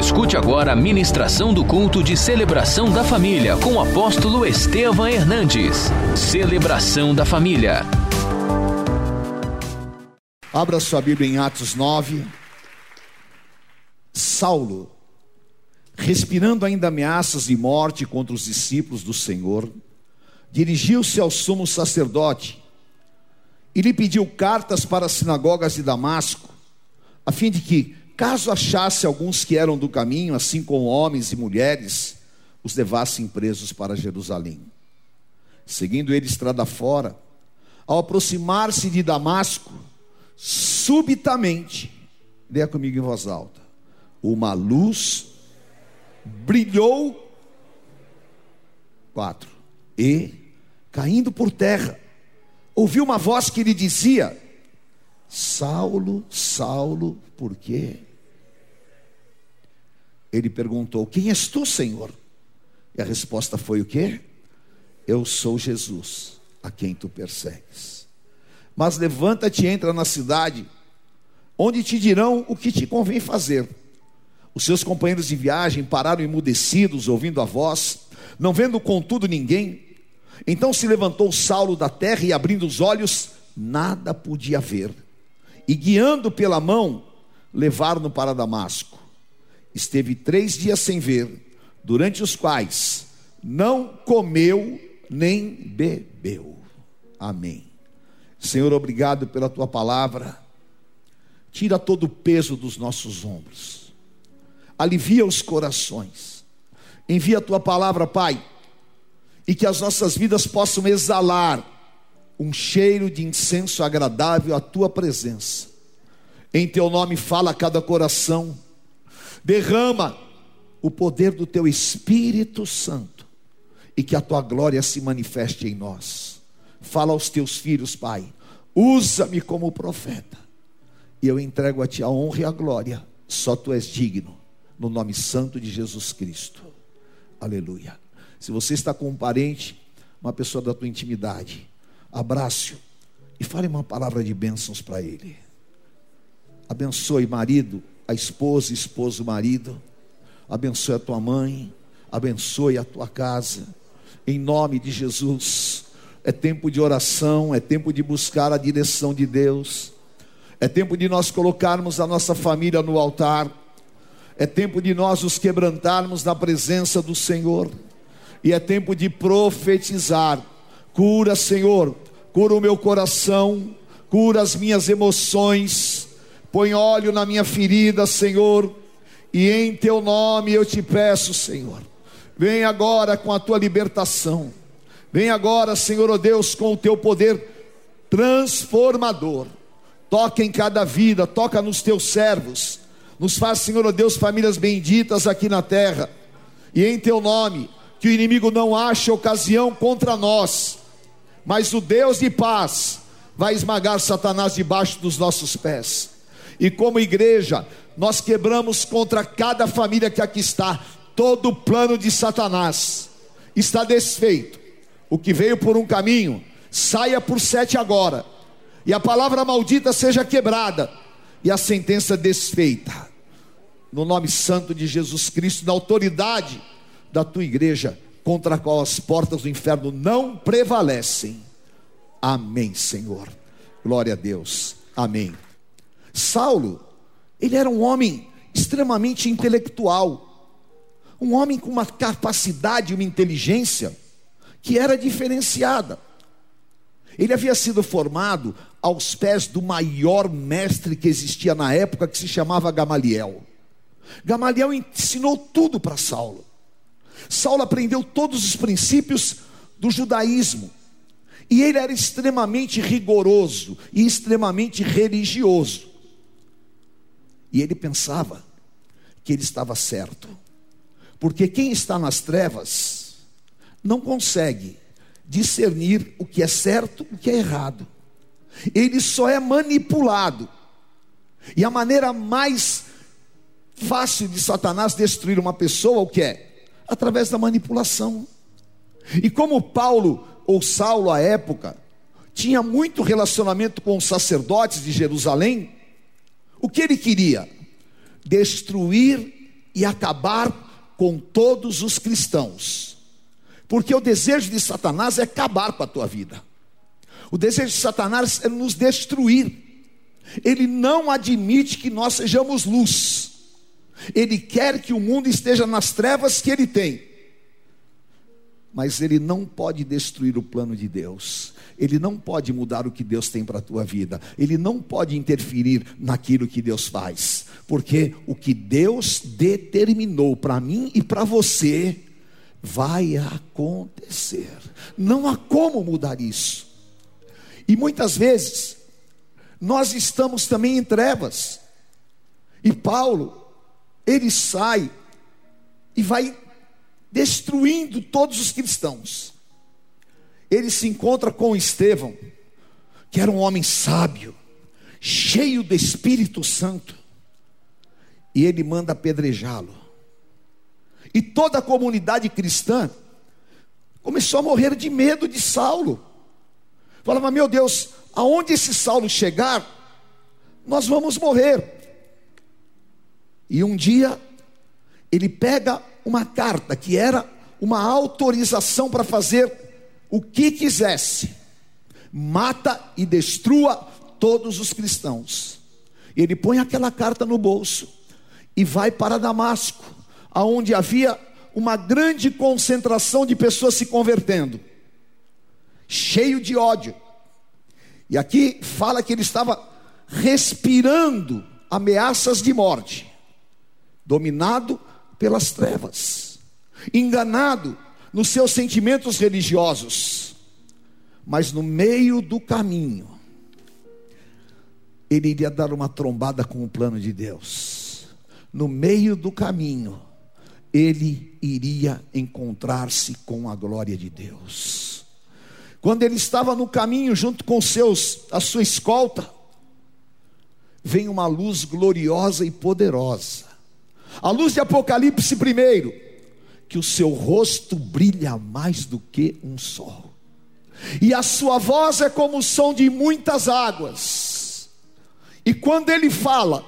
Escute agora a ministração do culto de celebração da família com o apóstolo Estevam Hernandes. Celebração da família. Abra sua Bíblia em Atos 9. Saulo, respirando ainda ameaças de morte contra os discípulos do Senhor, dirigiu-se ao sumo sacerdote e lhe pediu cartas para as sinagogas de Damasco, a fim de que, caso achasse alguns que eram do caminho, assim como homens e mulheres, os levassem presos para Jerusalém. Seguindo ele estrada fora, ao aproximar-se de Damasco, subitamente, leia comigo em voz alta, uma luz brilhou, quatro, e, caindo por terra, ouviu uma voz que lhe dizia: Saulo, Saulo, por quê? Ele perguntou: Quem és tu, Senhor? E a resposta foi o quê? Eu sou Jesus, a quem tu persegues. Mas levanta-te e entra na cidade, onde te dirão o que te convém fazer. Os seus companheiros de viagem pararam emudecidos, ouvindo a voz, não vendo contudo ninguém. Então se levantou Saulo da terra e, abrindo os olhos, nada podia ver e guiando pela mão, levaram-no para Damasco. Esteve três dias sem ver, durante os quais não comeu nem bebeu. Amém. Senhor, obrigado pela tua palavra. Tira todo o peso dos nossos ombros. Alivia os corações. Envia a tua palavra, Pai, e que as nossas vidas possam exalar um cheiro de incenso agradável à tua presença. Em teu nome fala a cada coração, derrama o poder do teu Espírito Santo e que a tua glória se manifeste em nós. Fala aos teus filhos, Pai, usa-me como profeta e eu entrego a ti a honra e a glória, só tu és digno, no nome santo de Jesus Cristo. Aleluia. Se você está com um parente, uma pessoa da tua intimidade, abraço e fale uma palavra de bênçãos para ele. Abençoe marido, a esposa, esposo, marido. Abençoe a tua mãe, abençoe a tua casa. Em nome de Jesus. É tempo de oração, é tempo de buscar a direção de Deus. É tempo de nós colocarmos a nossa família no altar. É tempo de nós nos quebrantarmos na presença do Senhor. E é tempo de profetizar Cura, Senhor, cura o meu coração, cura as minhas emoções, põe óleo na minha ferida, Senhor, e em teu nome eu te peço, Senhor, vem agora com a tua libertação, vem agora, Senhor, oh Deus, com o teu poder transformador, toca em cada vida, toca nos teus servos, nos faz, Senhor, oh Deus, famílias benditas aqui na terra, e em teu nome, que o inimigo não ache ocasião contra nós, mas o Deus de paz vai esmagar Satanás debaixo dos nossos pés. E como igreja, nós quebramos contra cada família que aqui está, todo o plano de Satanás está desfeito. O que veio por um caminho, saia por sete agora, e a palavra maldita seja quebrada, e a sentença desfeita. No nome santo de Jesus Cristo, na autoridade da tua igreja, contra a qual as portas do inferno não prevalecem. Amém, Senhor. Glória a Deus. Amém. Saulo, ele era um homem extremamente intelectual, um homem com uma capacidade, uma inteligência que era diferenciada. Ele havia sido formado aos pés do maior mestre que existia na época, que se chamava Gamaliel. Gamaliel ensinou tudo para Saulo. Saulo aprendeu todos os princípios do judaísmo. E ele era extremamente rigoroso e extremamente religioso. E ele pensava que ele estava certo. Porque quem está nas trevas não consegue discernir o que é certo e o que é errado. Ele só é manipulado. E a maneira mais fácil de Satanás destruir uma pessoa, o que é? através da manipulação. E como Paulo ou Saulo à época tinha muito relacionamento com os sacerdotes de Jerusalém, o que ele queria? Destruir e acabar com todos os cristãos. Porque o desejo de Satanás é acabar com a tua vida. O desejo de Satanás é nos destruir. Ele não admite que nós sejamos luz. Ele quer que o mundo esteja nas trevas que ele tem. Mas ele não pode destruir o plano de Deus. Ele não pode mudar o que Deus tem para a tua vida. Ele não pode interferir naquilo que Deus faz. Porque o que Deus determinou para mim e para você vai acontecer. Não há como mudar isso. E muitas vezes nós estamos também em trevas. E Paulo, ele sai e vai destruindo todos os cristãos. Ele se encontra com Estevão, que era um homem sábio, cheio do Espírito Santo, e ele manda apedrejá-lo. E toda a comunidade cristã começou a morrer de medo de Saulo. Falava, meu Deus, aonde esse Saulo chegar, nós vamos morrer. E um dia, ele pega uma carta que era uma autorização para fazer o que quisesse, mata e destrua todos os cristãos. Ele põe aquela carta no bolso e vai para Damasco, aonde havia uma grande concentração de pessoas se convertendo, cheio de ódio. E aqui fala que ele estava respirando ameaças de morte dominado pelas trevas, enganado nos seus sentimentos religiosos, mas no meio do caminho, ele iria dar uma trombada com o plano de Deus. No meio do caminho, ele iria encontrar-se com a glória de Deus. Quando ele estava no caminho junto com seus a sua escolta, vem uma luz gloriosa e poderosa. A luz de Apocalipse primeiro, que o seu rosto brilha mais do que um sol. E a sua voz é como o som de muitas águas. E quando ele fala,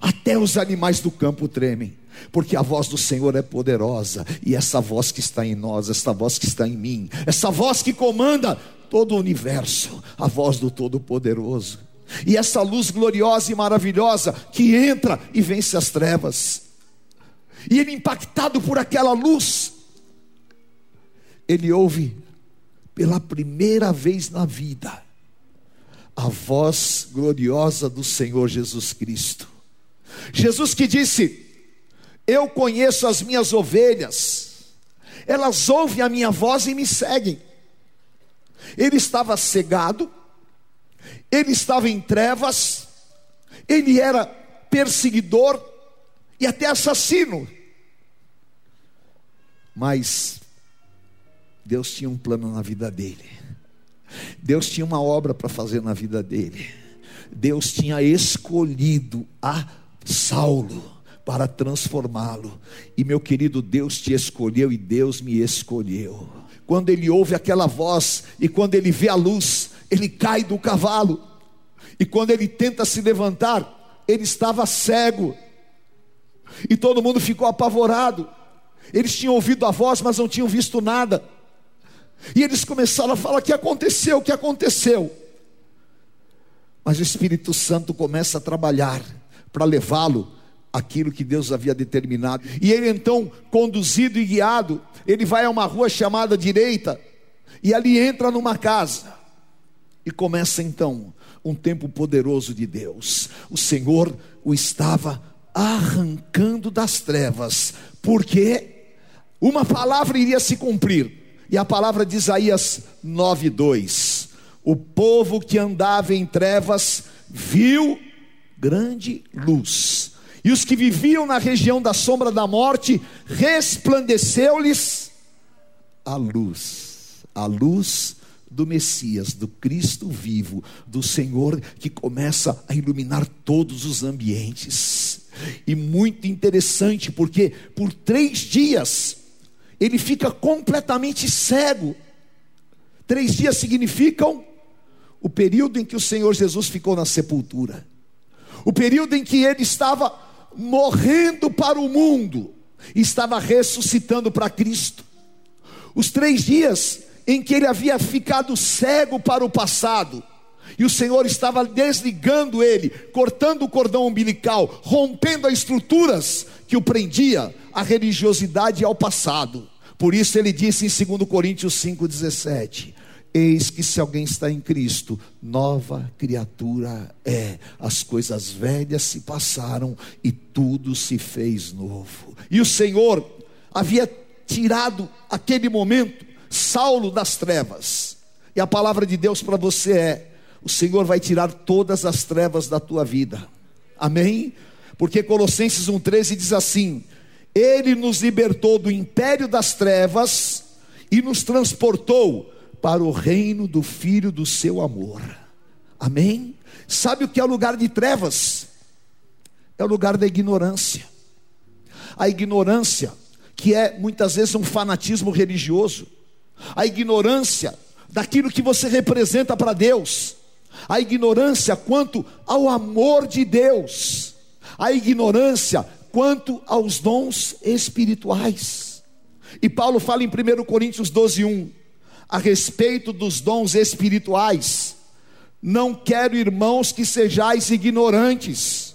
até os animais do campo tremem porque a voz do Senhor é poderosa, e essa voz que está em nós, essa voz que está em mim, essa voz que comanda todo o universo, a voz do Todo-Poderoso, e essa luz gloriosa e maravilhosa que entra e vence as trevas. E ele, impactado por aquela luz, ele ouve pela primeira vez na vida a voz gloriosa do Senhor Jesus Cristo. Jesus que disse: Eu conheço as minhas ovelhas, elas ouvem a minha voz e me seguem. Ele estava cegado, ele estava em trevas, ele era perseguidor e até assassino. Mas Deus tinha um plano na vida dele. Deus tinha uma obra para fazer na vida dele. Deus tinha escolhido a Saulo para transformá-lo. E meu querido, Deus te escolheu e Deus me escolheu. Quando ele ouve aquela voz e quando ele vê a luz, ele cai do cavalo. E quando ele tenta se levantar, ele estava cego. E todo mundo ficou apavorado. Eles tinham ouvido a voz, mas não tinham visto nada. E eles começaram a falar: o que aconteceu? O que aconteceu? Mas o Espírito Santo começa a trabalhar para levá-lo aquilo que Deus havia determinado. E ele então, conduzido e guiado, ele vai a uma rua chamada direita e ali enra numa casa. E começa então um tempo poderoso de Deus. O Senhor o estava arrancando das trevas, porque uma palavra iria se cumprir. E a palavra de Isaías 9:2. O povo que andava em trevas viu grande luz. E os que viviam na região da sombra da morte, resplandeceu-lhes a luz. A luz do Messias, do Cristo vivo, do Senhor que começa a iluminar todos os ambientes. E muito interessante, porque por três dias ele fica completamente cego. Três dias significam o período em que o Senhor Jesus ficou na sepultura, o período em que ele estava morrendo para o mundo, estava ressuscitando para Cristo. Os três dias em que ele havia ficado cego para o passado, e o Senhor estava desligando ele, cortando o cordão umbilical, rompendo as estruturas que o prendia à religiosidade e ao passado. Por isso ele disse em 2 Coríntios 5,17: Eis que se alguém está em Cristo, nova criatura é. As coisas velhas se passaram e tudo se fez novo. E o Senhor havia tirado aquele momento Saulo das trevas. E a palavra de Deus para você é: o Senhor vai tirar todas as trevas da tua vida. Amém? Porque Colossenses 1,13 diz assim: Ele nos libertou do império das trevas e nos transportou para o reino do Filho do seu amor. Amém? Sabe o que é o lugar de trevas? É o lugar da ignorância. A ignorância, que é muitas vezes um fanatismo religioso a ignorância daquilo que você representa para Deus, a ignorância quanto ao amor de Deus, a ignorância quanto aos dons espirituais. E Paulo fala em 1 Coríntios 12, 1, a respeito dos dons espirituais. Não quero, irmãos, que sejais ignorantes.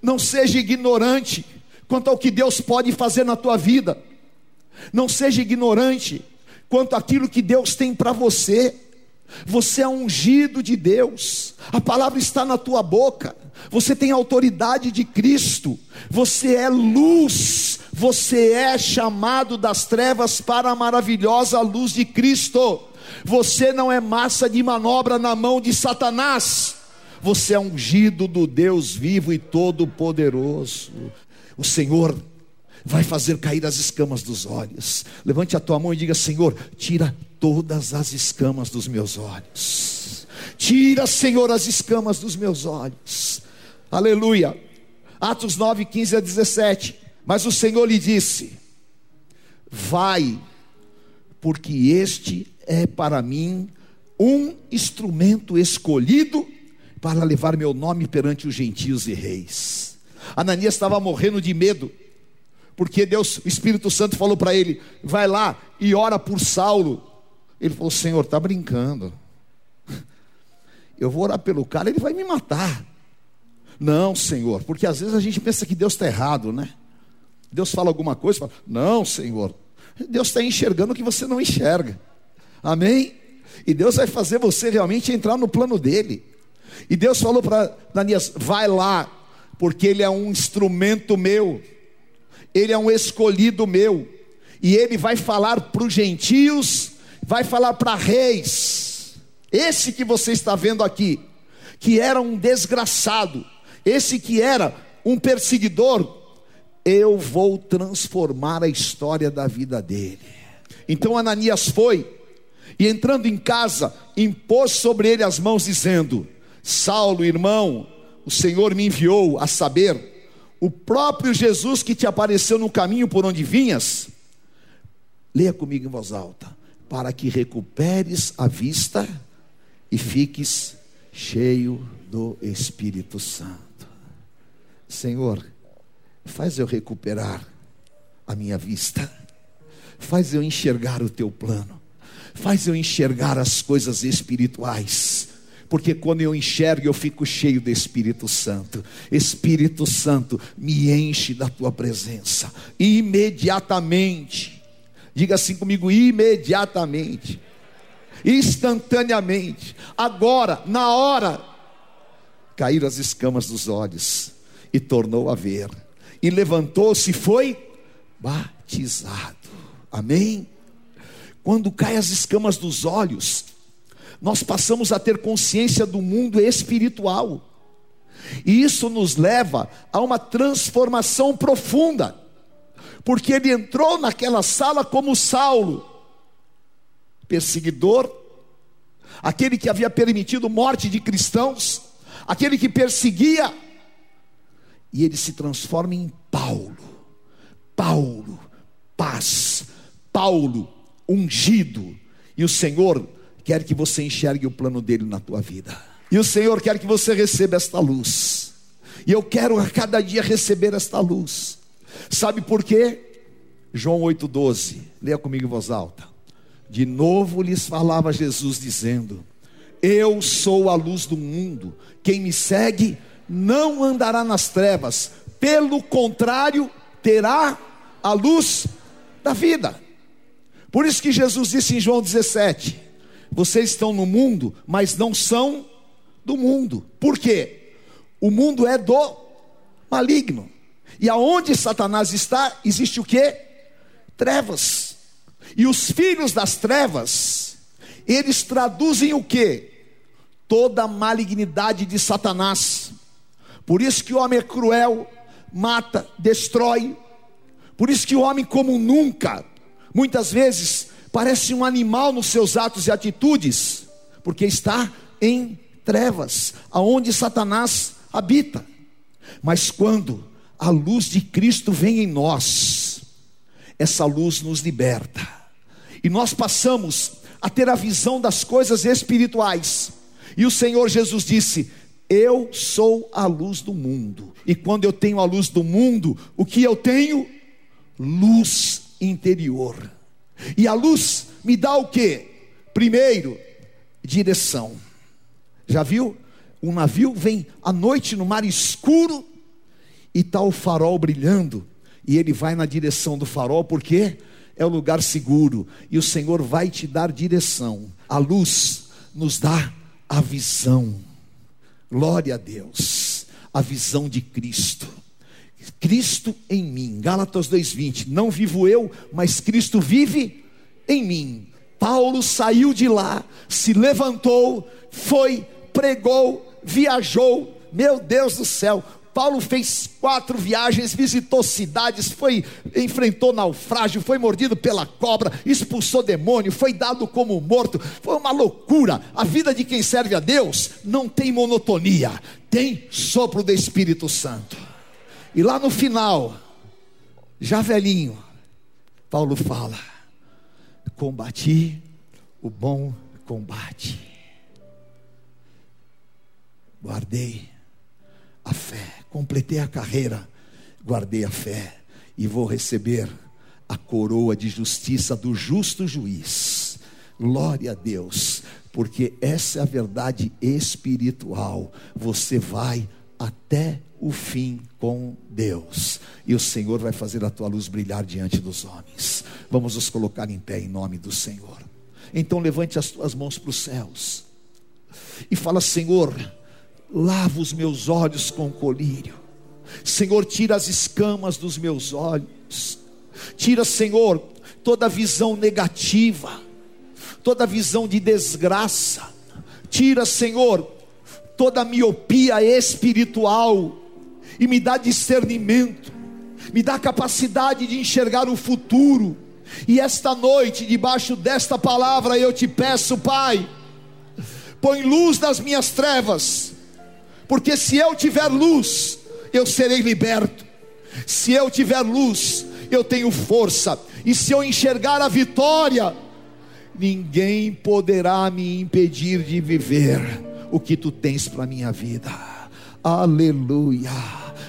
Não seja ignorante quanto ao que Deus pode fazer na tua vida. Não seja ignorante quanto aquilo que Deus tem para você. Você é ungido de Deus, a palavra está na tua boca, você tem autoridade de Cristo, você é luz, você é chamado das trevas para a maravilhosa luz de Cristo. Você não é massa de manobra na mão de Satanás, você é ungido do Deus vivo e todo-poderoso. O Senhor vai fazer cair as escamas dos olhos. Levante a tua mão e diga: Senhor, tira todas as escamas dos meus olhos. Tira, Senhor, as escamas dos meus olhos. Aleluia. Atos 9, 15 a 17. Mas o Senhor lhe disse: Vai, porque este é para mim um instrumento escolhido para levar meu nome perante os gentios e reis. Ananias estava morrendo de medo porque Deus, o Espírito Santo falou para ele: vai lá e ora por Saulo. Ele falou: Senhor, está brincando. Eu vou orar pelo cara, ele vai me matar. Não, Senhor, porque às vezes a gente pensa que Deus está errado, né? Deus fala alguma coisa, fala, não, Senhor, Deus está enxergando o que você não enxerga, amém? E Deus vai fazer você realmente entrar no plano dele. E Deus falou para Danias: vai lá, porque ele é um instrumento meu ele é um escolhido meu, e ele vai falar para os gentios, vai falar para reis, esse que você está vendo aqui, que era um desgraçado, esse que era um perseguidor, eu vou transformar a história da vida dele. Então Ananias foi, e entrando em casa, impôs sobre ele as mãos, dizendo: Saulo, irmão, o Senhor me enviou a saber o próprio Jesus que te apareceu no caminho por onde vinhas, leia comigo em voz alta, para que recuperes a vista e fiques cheio do Espírito Santo. Senhor, faz eu recuperar a minha vista, faz eu enxergar o teu plano, faz eu enxergar as coisas espirituais porque quando eu enxergo, eu fico cheio do Espírito Santo. Espírito Santo, me enche da tua presença, imediatamente. Diga assim comigo: imediatamente, instantaneamente, agora, na hora, caíram as escamas dos olhos e tornou a ver, e levantou-se e foi batizado. Amém? Quando caem as escamas dos olhos, nós passamos a ter consciência do mundo espiritual. E isso nos leva a uma transformação profunda. Porque ele entrou naquela sala como Saulo, perseguidor, aquele que havia permitido morte de cristãos, aquele que perseguia, e ele se transforma em Paulo. Paulo, paz, Paulo, ungido, e o Senhor quer que você enxergue o plano dele na tua vida. E o Senhor quer que você receba esta luz. E eu quero a cada dia receber esta luz. Sabe por quê? João 8,12. Leia comigo em voz alta. De novo lhes falava Jesus, dizendo: Eu sou a luz do mundo. Quem me segue não andará nas trevas, pelo contrário, terá a luz da vida. Por isso que Jesus disse em João 17: Vocês estão no mundo, mas não são do mundo. Por quê? O mundo é do maligno. E aonde Satanás está, existe o que? Trevas. E os filhos das trevas, eles traduzem o que? Toda a malignidade de Satanás. Por isso que o homem é cruel, mata, destrói. Por isso que o homem, como nunca, muitas vezes parece um animal nos seus atos e atitudes, porque está em trevas, aonde Satanás habita. Mas quando a luz de Cristo vem em nós, essa luz nos liberta, e nós passamos a ter a visão das coisas espirituais. E o Senhor Jesus disse: Eu sou a luz do mundo. E quando eu tenho a luz do mundo, o que eu tenho? Luz interior. E a luz me dá o que? Primeiro, direção. Já viu? Um navio vem à noite no mar escuro e está o farol brilhando, e ele vai na direção do farol, porque é o lugar seguro, e o Senhor vai te dar direção. A luz nos dá a visão. Glória a Deus. A visão de Cristo. Cristo em mim. Gálatas 2:20. Não vivo eu, mas Cristo vive em mim. Paulo saiu de lá, se levantou, foi, pregou, viajou. Meu Deus do céu, Paulo fez quatro viagens, visitou cidades, foi enfrentou naufrágio, foi mordido pela cobra, expulsou demônio, foi dado como morto. Foi uma loucura. A vida de quem serve a Deus não tem monotonia, tem sopro do Espírito Santo. E lá no final, já velhinho, Paulo fala: Combati o bom combate, guardei a fé completei a carreira, guardei a fé e vou receber a coroa de justiça do justo juiz. Glória a Deus, porque essa é a verdade espiritual. Você vai até o fim com Deus, e o Senhor vai fazer a tua luz brilhar diante dos homens. Vamos nos colocar em pé em nome do Senhor. Então levante as tuas mãos para os céus e fala: Senhor, lava os meus olhos com colírio. Senhor, tira as escamas dos meus olhos. Tira, Senhor, toda visão negativa, toda visão de desgraça. Tira, Senhor, toda miopia espiritual e me dá discernimento, me dá capacidade de enxergar o futuro. E esta noite, debaixo desta palavra, eu te peço, Pai, põe luz nas minhas trevas porque se eu tiver luz, eu serei liberto. Se eu tiver luz, eu tenho força. E se eu enxergar a vitória, ninguém poderá me impedir de viver o que tu tens para minha vida. Aleluia.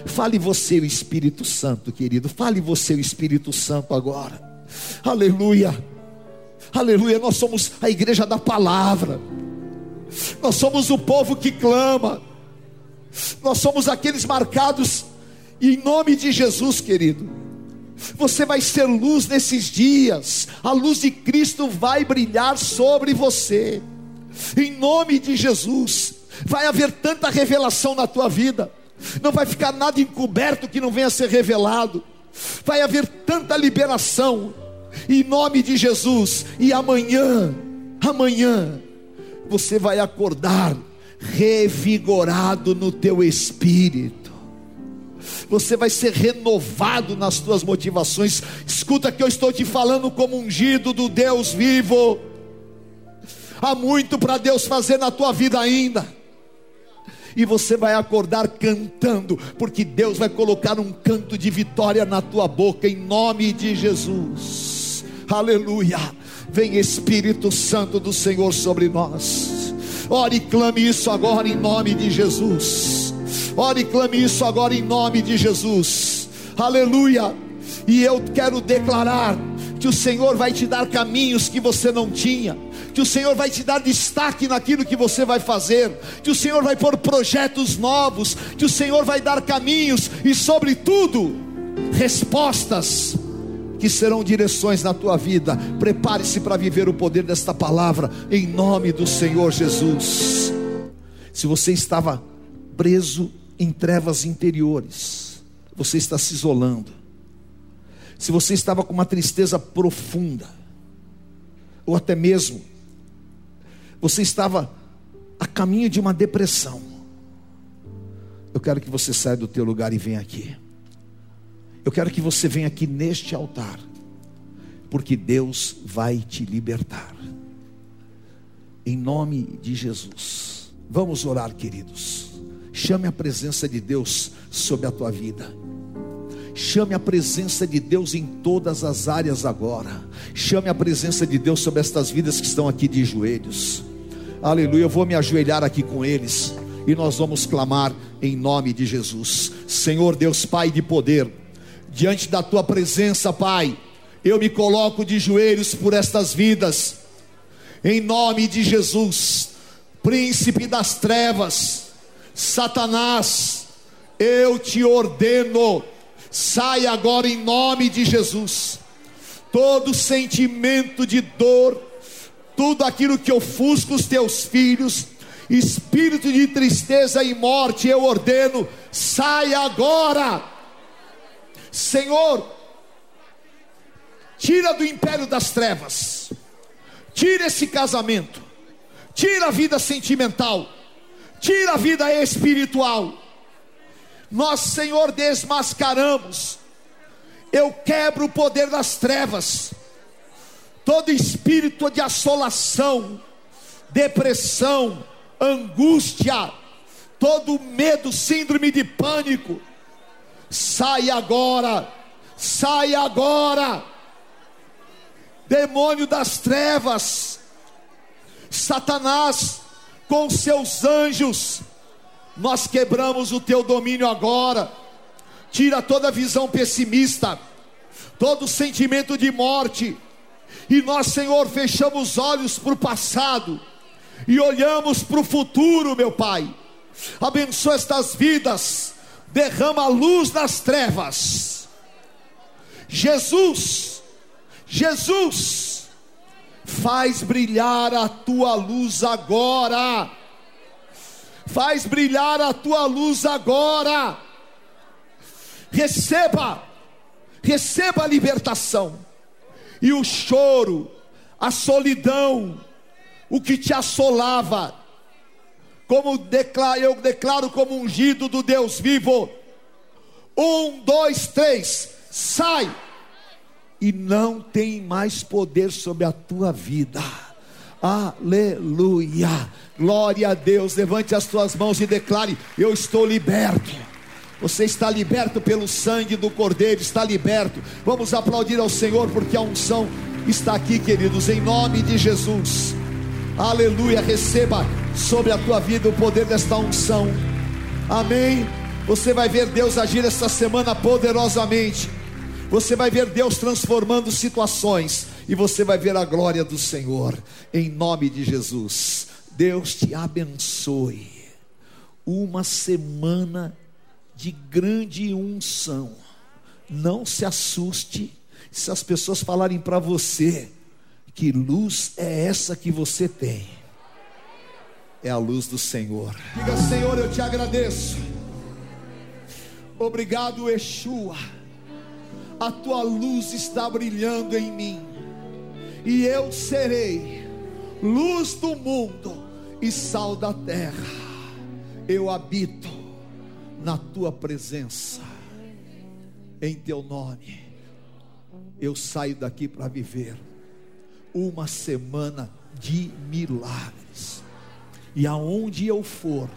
Fale você o Espírito Santo, querido. Fale você o Espírito Santo agora. Aleluia. Aleluia. Nós somos a igreja da palavra. Nós somos o povo que clama. Nós somos aqueles marcados em nome de Jesus, querido. Você vai ser luz nesses dias. A luz de Cristo vai brilhar sobre você. Em nome de Jesus, vai haver tanta revelação na tua vida. Não vai ficar nada encoberto que não venha a ser revelado. Vai haver tanta liberação. Em nome de Jesus. E amanhã, amanhã, você vai acordar revigorado no teu espírito. Você vai ser renovado nas tuas motivações. Escuta que eu estou te falando como ungido do Deus vivo. Há muito para Deus fazer na tua vida ainda. E você vai acordar cantando, porque Deus vai colocar um canto de vitória na tua boca, em nome de Jesus. Aleluia. Vem Espírito Santo do Senhor sobre nós. Ore e clame isso agora em nome de Jesus. Ore e clame isso agora em nome de Jesus. Aleluia. E eu quero declarar que o Senhor vai te dar caminhos que você não tinha, que o Senhor vai te dar destaque naquilo que você vai fazer, que o Senhor vai pôr projetos novos, que o Senhor vai dar caminhos e, sobretudo, respostas que serão direções na tua vida. Prepare-se para viver o poder desta palavra, em nome do Senhor Jesus. Se você estava preso em trevas interiores, você está se isolando. Se você estava com uma tristeza profunda, ou até mesmo você estava a caminho de uma depressão, eu quero que você saia do teu lugar e venha aqui. Eu quero que você venha aqui neste altar, porque Deus vai te libertar. Em nome de Jesus. Vamos orar, queridos. Chame a presença de Deus sobre a tua vida. Chame a presença de Deus em todas as áreas agora. Chame a presença de Deus sobre estas vidas que estão aqui de joelhos. Aleluia. Eu vou me ajoelhar aqui com eles e nós vamos clamar em nome de Jesus. Senhor Deus Pai de poder, diante da tua presença, Pai. Eu me coloco de joelhos por estas vidas, em nome de Jesus, príncipe das trevas, Satanás, eu te ordeno, sai agora em nome de Jesus. Todo sentimento de dor, tudo aquilo que ofusca os teus filhos, espírito de tristeza e morte, eu ordeno, sai agora Senhor, tira do império das trevas, tira esse casamento, tira a vida sentimental, tira a vida espiritual. Nós, Senhor, desmascaramos. Eu quebro o poder das trevas, todo espírito de assolação, depressão, angústia, todo medo, síndrome de pânico. Sai agora, sai agora, demônio das trevas, Satanás, com seus anjos, nós quebramos o teu domínio agora, tira toda visão pessimista, todo sentimento de morte, e nós, Senhor, fechamos os olhos para o passado e olhamos para o futuro, meu Pai. Abençoa estas vidas derrama a luz das trevas. Jesus, Jesus, faz brilhar a tua luz agora. Faz brilhar a tua luz agora. Receba, receba a libertação. E o choro, a solidão, o que te assolava, como declaro, eu declaro como ungido do Deus vivo. Um, dois, três, sai, e não tem mais poder sobre a tua vida. Aleluia, glória a Deus. Levante as tuas mãos e declare: Eu estou liberto. Você está liberto pelo sangue do Cordeiro, está liberto. Vamos aplaudir ao Senhor, porque a unção está aqui, queridos, em nome de Jesus. Aleluia, receba sobre a tua vida o poder desta unção. Amém. Você vai ver Deus agir essa semana poderosamente. Você vai ver Deus transformando situações e você vai ver a glória do Senhor em nome de Jesus. Deus te abençoe. Uma semana de grande unção. Não se assuste se as pessoas falarem para você que luz é essa que você tem é a luz do Senhor. Diga, Senhor, eu te agradeço. Obrigado, Yeshua. A tua luz está brilhando em mim, e eu serei luz do mundo e sal da terra. Eu habito na tua presença, em teu nome. Eu saio daqui para viver uma semana de milagres e aonde eu for,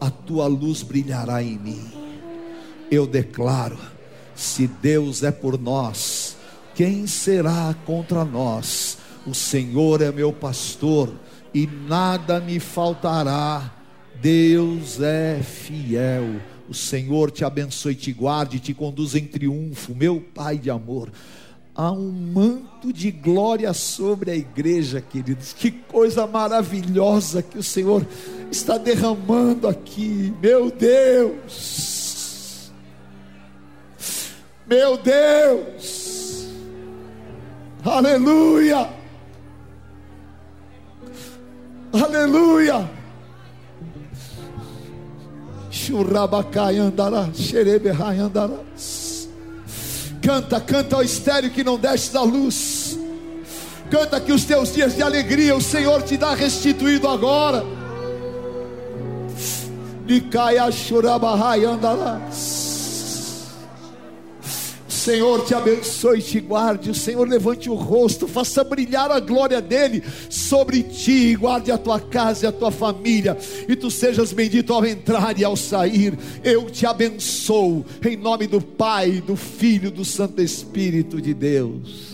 a tua luz brilhará em mim. Eu declaro: se Deus é por nós, quem será contra nós? O Senhor é meu pastor e nada me faltará. Deus é fiel. O Senhor te abençoe, te guarde, te conduza em triunfo, meu Pai de amor. Há um manto de glória sobre a igreja, queridos. Que coisa maravilhosa que o Senhor está derramando aqui, meu Deus. Meu Deus. Aleluia. Aleluia. Canta, canta ao estéreo que não desce da luz. Canta que os teus dias de alegria o Senhor te dá restituído agora. Nicaia churabahai andarás. Senhor te abençoe e te guarde. O Senhor levante o rosto, faça brilhar a glória dele sobre ti. Guarde a tua casa e a tua família. E tu sejas bendito ao entrar e ao sair. Eu te abençoo. Em nome do Pai, do Filho, do Santo Espírito de Deus.